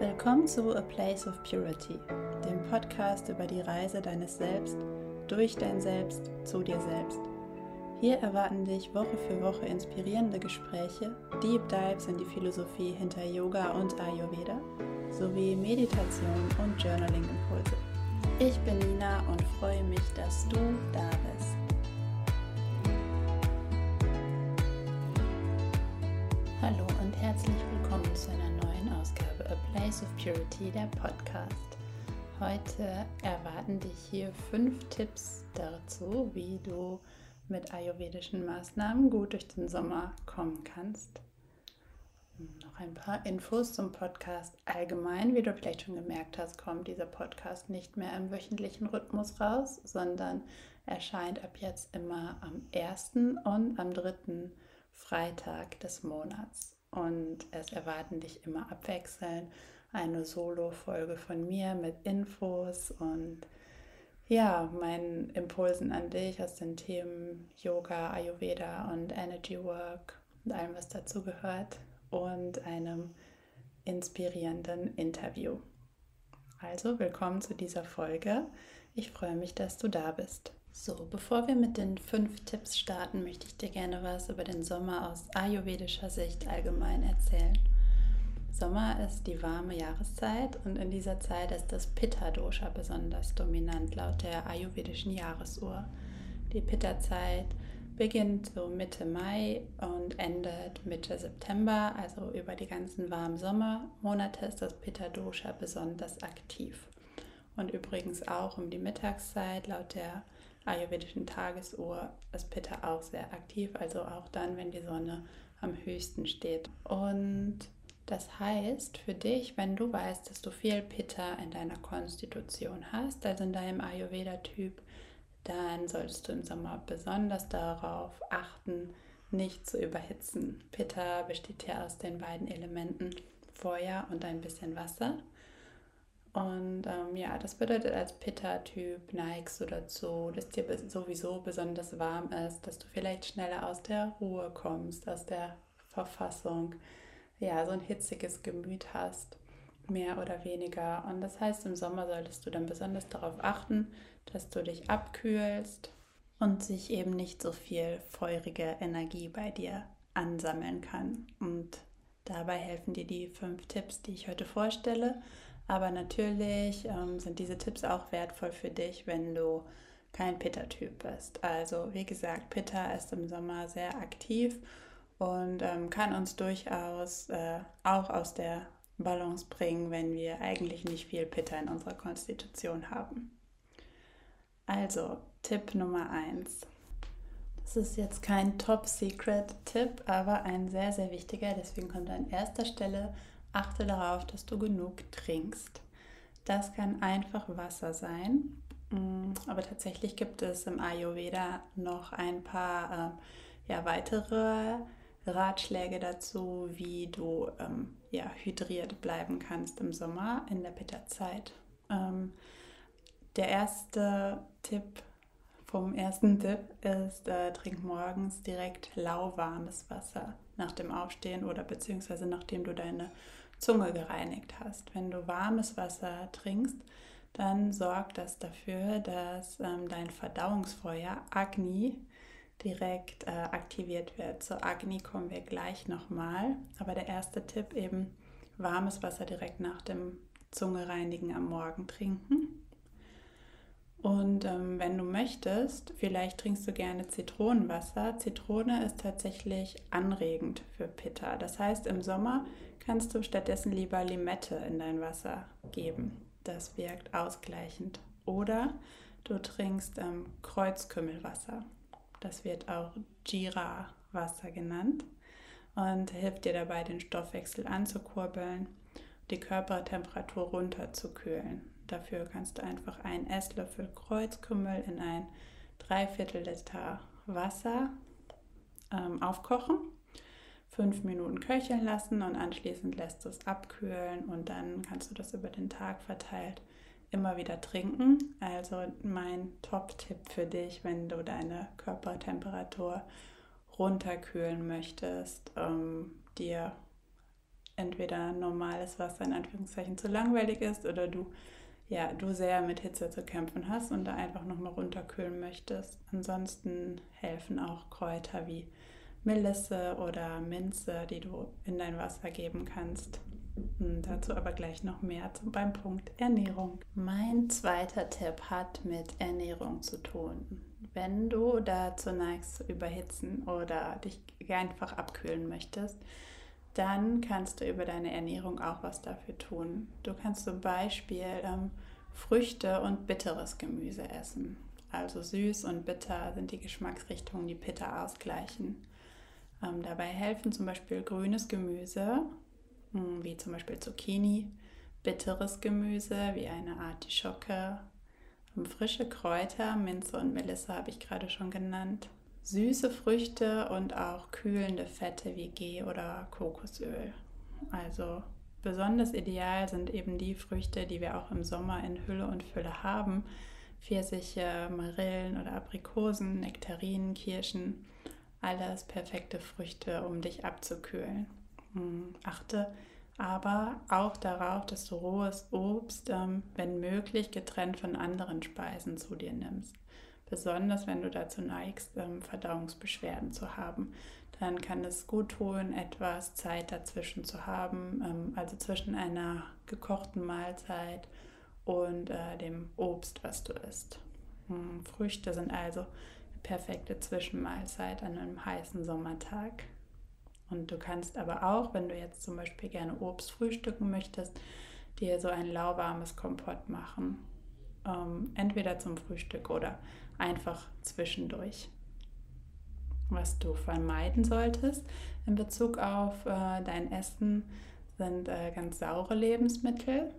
Willkommen zu A Place of Purity, dem Podcast über die Reise deines Selbst, durch dein Selbst, zu dir selbst. Hier erwarten dich Woche für Woche inspirierende Gespräche, Deep Dives in die Philosophie hinter Yoga und Ayurveda sowie Meditation und Journaling-Impulse. Ich bin Nina und freue mich, dass du da bist. Hallo und herzlich willkommen zu einer neuen Place of Purity, der Podcast. Heute erwarten dich hier fünf Tipps dazu, wie du mit ayurvedischen Maßnahmen gut durch den Sommer kommen kannst. Noch ein paar Infos zum Podcast allgemein. Wie du vielleicht schon gemerkt hast, kommt dieser Podcast nicht mehr im wöchentlichen Rhythmus raus, sondern erscheint ab jetzt immer am ersten und am dritten Freitag des Monats. Und es erwarten dich immer abwechselnd eine Solo-Folge von mir mit Infos und ja, meinen Impulsen an dich aus den Themen Yoga, Ayurveda und Energy Work und allem, was dazu gehört und einem inspirierenden Interview. Also willkommen zu dieser Folge. Ich freue mich, dass du da bist. So, bevor wir mit den fünf Tipps starten, möchte ich dir gerne was über den Sommer aus ayurvedischer Sicht allgemein erzählen. Sommer ist die warme Jahreszeit und in dieser Zeit ist das Pitta-Dosha besonders dominant laut der ayurvedischen Jahresuhr. Die Pitta-Zeit beginnt so Mitte Mai und endet Mitte September, also über die ganzen warmen Sommermonate ist das Pitta Dosha besonders aktiv. Und übrigens auch um die Mittagszeit laut der ayurvedischen Tagesuhr ist Pitta auch sehr aktiv, also auch dann, wenn die Sonne am höchsten steht. Und das heißt für dich, wenn du weißt, dass du viel Pitta in deiner Konstitution hast, also in deinem Ayurveda-Typ, dann solltest du im Sommer besonders darauf achten, nicht zu überhitzen. Pitta besteht ja aus den beiden Elementen Feuer und ein bisschen Wasser. Und ähm, ja, das bedeutet, als Pitta-Typ neigst du dazu, dass dir sowieso besonders warm ist, dass du vielleicht schneller aus der Ruhe kommst, aus der Verfassung, ja, so ein hitziges Gemüt hast, mehr oder weniger. Und das heißt, im Sommer solltest du dann besonders darauf achten, dass du dich abkühlst und sich eben nicht so viel feurige Energie bei dir ansammeln kann. Und dabei helfen dir die fünf Tipps, die ich heute vorstelle. Aber natürlich ähm, sind diese Tipps auch wertvoll für dich, wenn du kein Pitta-Typ bist. Also wie gesagt, Pitta ist im Sommer sehr aktiv und ähm, kann uns durchaus äh, auch aus der Balance bringen, wenn wir eigentlich nicht viel Pitta in unserer Konstitution haben. Also, Tipp Nummer 1. Das ist jetzt kein Top-Secret-Tipp, aber ein sehr, sehr wichtiger. Deswegen kommt an erster Stelle, achte darauf, dass du genug trinkst. Das kann einfach Wasser sein. Mm, aber tatsächlich gibt es im Ayurveda noch ein paar äh, ja, weitere Ratschläge dazu, wie du ähm, ja, hydriert bleiben kannst im Sommer in der Bitterzeit. Ähm, der erste Tipp vom ersten Tipp ist, äh, trink morgens direkt lauwarmes Wasser nach dem Aufstehen oder beziehungsweise nachdem du deine Zunge gereinigt hast. Wenn du warmes Wasser trinkst, dann sorgt das dafür, dass ähm, dein Verdauungsfeuer Agni direkt äh, aktiviert wird. Zur Agni kommen wir gleich nochmal. Aber der erste Tipp eben warmes Wasser direkt nach dem Zungereinigen am Morgen trinken. Und ähm, wenn du möchtest, vielleicht trinkst du gerne Zitronenwasser. Zitrone ist tatsächlich anregend für Pitta. Das heißt, im Sommer kannst du stattdessen lieber Limette in dein Wasser geben. Das wirkt ausgleichend. Oder du trinkst ähm, Kreuzkümmelwasser. Das wird auch Jira-Wasser genannt und hilft dir dabei, den Stoffwechsel anzukurbeln, die Körpertemperatur runterzukühlen. Dafür kannst du einfach einen Esslöffel Kreuzkümmel in ein Dreiviertel Liter Wasser ähm, aufkochen, fünf Minuten köcheln lassen und anschließend lässt du es abkühlen und dann kannst du das über den Tag verteilt immer wieder trinken. Also mein Top-Tipp für dich, wenn du deine Körpertemperatur runterkühlen möchtest, ähm, dir entweder normales Wasser in Anführungszeichen zu langweilig ist oder du ja, du sehr mit Hitze zu kämpfen hast und da einfach nochmal runterkühlen möchtest. Ansonsten helfen auch Kräuter wie Melisse oder Minze, die du in dein Wasser geben kannst. Dazu aber gleich noch mehr beim Punkt Ernährung. Mein zweiter Tipp hat mit Ernährung zu tun. Wenn du dazu neigst überhitzen oder dich einfach abkühlen möchtest, dann kannst du über deine Ernährung auch was dafür tun. Du kannst zum Beispiel ähm, Früchte und bitteres Gemüse essen. Also süß und bitter sind die Geschmacksrichtungen, die bitter ausgleichen. Ähm, dabei helfen zum Beispiel grünes Gemüse, hm, wie zum Beispiel Zucchini, bitteres Gemüse wie eine Artischocke, ähm, frische Kräuter, Minze und Melisse habe ich gerade schon genannt, süße Früchte und auch kühlende Fette wie Ghee oder Kokosöl. Also besonders ideal sind eben die Früchte, die wir auch im Sommer in Hülle und Fülle haben. Pfirsiche, Marillen oder Aprikosen, Nektarinen, Kirschen. Alles perfekte Früchte, um dich abzukühlen. Hm, achte aber auch darauf, dass du rohes Obst, ähm, wenn möglich, getrennt von anderen Speisen zu dir nimmst besonders wenn du dazu neigst, ähm, Verdauungsbeschwerden zu haben. Dann kann es gut tun, etwas Zeit dazwischen zu haben, ähm, also zwischen einer gekochten Mahlzeit und äh, dem Obst, was du isst. Hm, Früchte sind also perfekte Zwischenmahlzeit an einem heißen Sommertag. Und du kannst aber auch, wenn du jetzt zum Beispiel gerne Obst frühstücken möchtest, dir so ein lauwarmes Kompott machen. Ähm, entweder zum Frühstück oder einfach zwischendurch. Was du vermeiden solltest in Bezug auf äh, dein Essen sind äh, ganz saure Lebensmittel,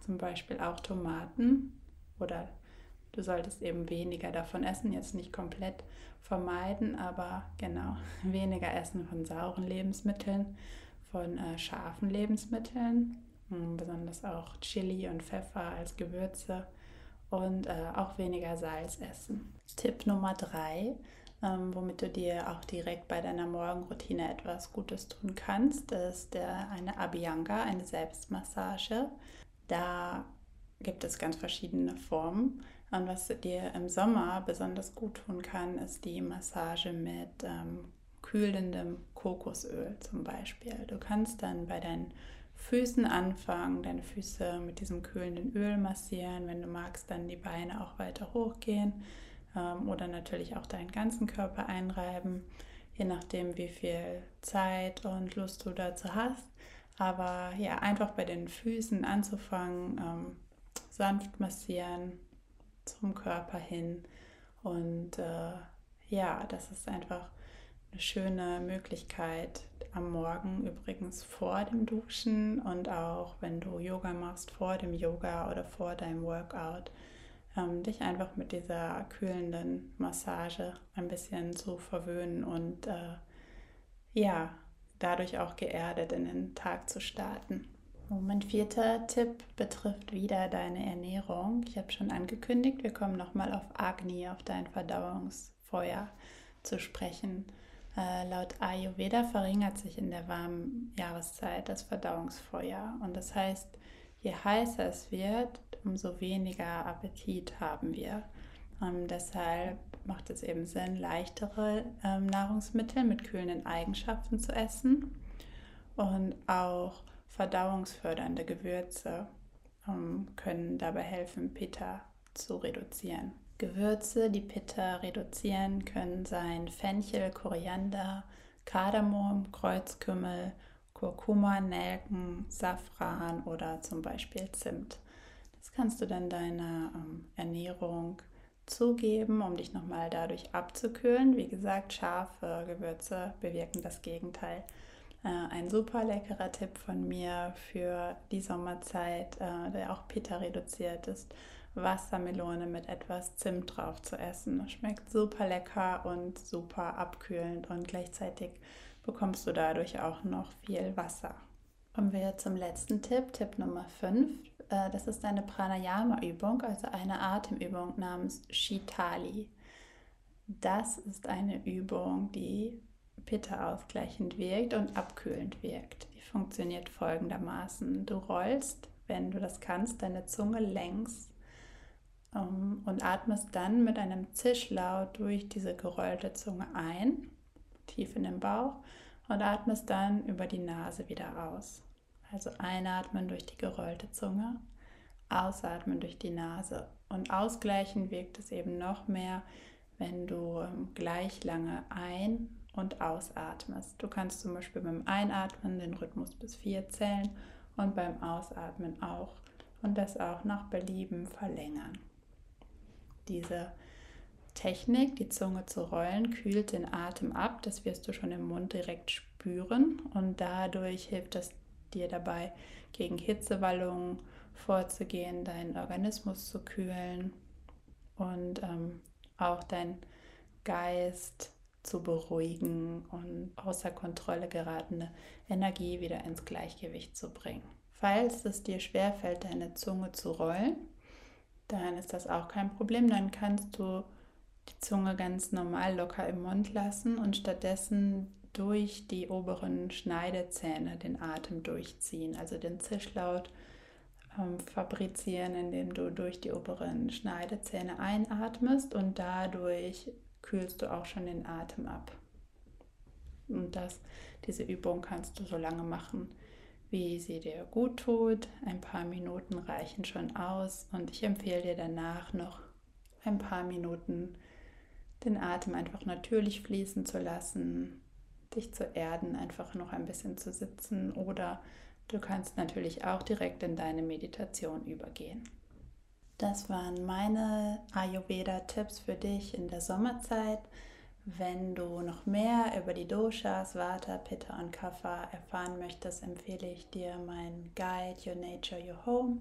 zum Beispiel auch Tomaten oder du solltest eben weniger davon essen, jetzt nicht komplett vermeiden, aber genau, weniger essen von sauren Lebensmitteln, von äh, scharfen Lebensmitteln, hm, besonders auch Chili und Pfeffer als Gewürze und äh, auch weniger Salz essen. Tipp Nummer drei, ähm, womit du dir auch direkt bei deiner Morgenroutine etwas Gutes tun kannst, ist der, eine Abhyanga, eine Selbstmassage. Da gibt es ganz verschiedene Formen. Und was dir im Sommer besonders gut tun kann, ist die Massage mit ähm, kühlendem Kokosöl zum Beispiel. Du kannst dann bei deinen Füßen anfangen, deine Füße mit diesem kühlenden Öl massieren. Wenn du magst, dann die Beine auch weiter hochgehen ähm, oder natürlich auch deinen ganzen Körper einreiben, je nachdem, wie viel Zeit und Lust du dazu hast. Aber ja, einfach bei den Füßen anzufangen, ähm, sanft massieren zum Körper hin. Und äh, ja, das ist einfach eine schöne Möglichkeit am Morgen übrigens vor dem Duschen und auch wenn du Yoga machst vor dem Yoga oder vor deinem Workout, ähm, dich einfach mit dieser kühlenden Massage ein bisschen zu verwöhnen und äh, ja, dadurch auch geerdet in den Tag zu starten. Mein vierter Tipp betrifft wieder deine Ernährung. Ich habe schon angekündigt, wir kommen nochmal auf Agni, auf dein Verdauungsfeuer zu sprechen. Äh, laut Ayurveda verringert sich in der warmen Jahreszeit das Verdauungsfeuer. Und das heißt, je heißer es wird, umso weniger Appetit haben wir. Ähm, deshalb macht es eben Sinn, leichtere ähm, Nahrungsmittel mit kühlenden Eigenschaften zu essen und auch verdauungsfördernde Gewürze ähm, können dabei helfen, Pitta zu reduzieren. Gewürze, die Pitta reduzieren, können sein Fenchel, Koriander, Kardamom, Kreuzkümmel, Kurkuma, Nelken, Safran oder zum Beispiel Zimt. Das kannst du dann deiner ähm, Ernährung zugeben, um dich nochmal dadurch abzukühlen. Wie gesagt, scharfe Gewürze bewirken das Gegenteil. Äh, ein super leckerer Tipp von mir für die Sommerzeit, äh, der auch Pitta reduziert ist Wassermelone mit etwas Zimt drauf zu essen. Schmeckt super lecker und super abkühlend und gleichzeitig bekommst du dadurch auch noch viel Wasser. Kommen wir zum letzten Tipp, Tipp Nummer 5. Äh, das ist eine Pranayama-Übung, also eine Atemübung namens Shitali. Das ist eine Übung, die Pitta ausgleichend wirkt und abkühlend wirkt. Die funktioniert folgendermaßen. Du rollst, wenn du das kannst, deine Zunge längs um, und atmest dann mit einem Zischlaut durch diese gerollte Zunge ein, tief in den Bauch, und atmest dann über die Nase wieder aus. Also einatmen durch die gerollte Zunge, ausatmen durch die Nase. Und ausgleichen wirkt es eben noch mehr, wenn du ähm, gleich lange ein- und ausatmest. Du kannst zum Beispiel beim Einatmen den Rhythmus bis vier zählen und beim Ausatmen auch und das auch nach Belieben verlängern. Diese Technik, die Zunge zu rollen, kühlt den Atem ab. Das wirst du schon im Mund direkt spüren und dadurch hilft es dir dabei, gegen Hitzewallungen vorzugehen, deinen Organismus zu kühlen und ähm, auch dein Geist zu beruhigen und außer Kontrolle geratene Energie wieder ins Gleichgewicht zu bringen. Falls es dir schwerfällt, deine Zunge zu rollen, dann ist das auch kein Problem. Dann kannst du die Zunge ganz normal locker im Mund lassen und stattdessen durch die oberen Schneidezähne den Atem durchziehen, also den Zischlaut ähm, fabrizieren, indem du durch die oberen Schneidezähne einatmest und dadurch kühlst du auch schon den Atem ab. Und das, diese Übung kannst du so lange machen, wie sie dir gut tut. Ein paar Minuten reichen schon aus und ich empfehle dir danach noch ein paar Minuten den Atem einfach natürlich fließen zu lassen, dich zu erden, einfach noch ein bisschen zu sitzen oder du kannst natürlich auch direkt in deine Meditation übergehen. Das waren meine Ayurveda-Tipps für dich in der Sommerzeit. Wenn du noch mehr über die Doshas, Vata, Pitta und Kapha erfahren möchtest, empfehle ich dir meinen Guide Your Nature, Your Home.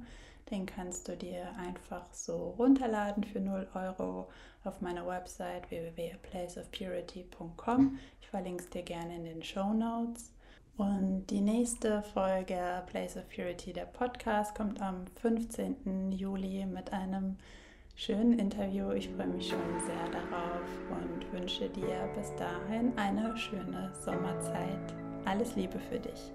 Den kannst du dir einfach so runterladen für 0 Euro auf meiner Website www.placeofpurity.com. Ich verlinke es dir gerne in den Show Notes. Und die nächste Folge Place of Purity, der Podcast, kommt am 15. Juli mit einem schönen Interview. Ich freue mich schon sehr darauf und wünsche dir bis dahin eine schöne Sommerzeit. Alles Liebe für dich.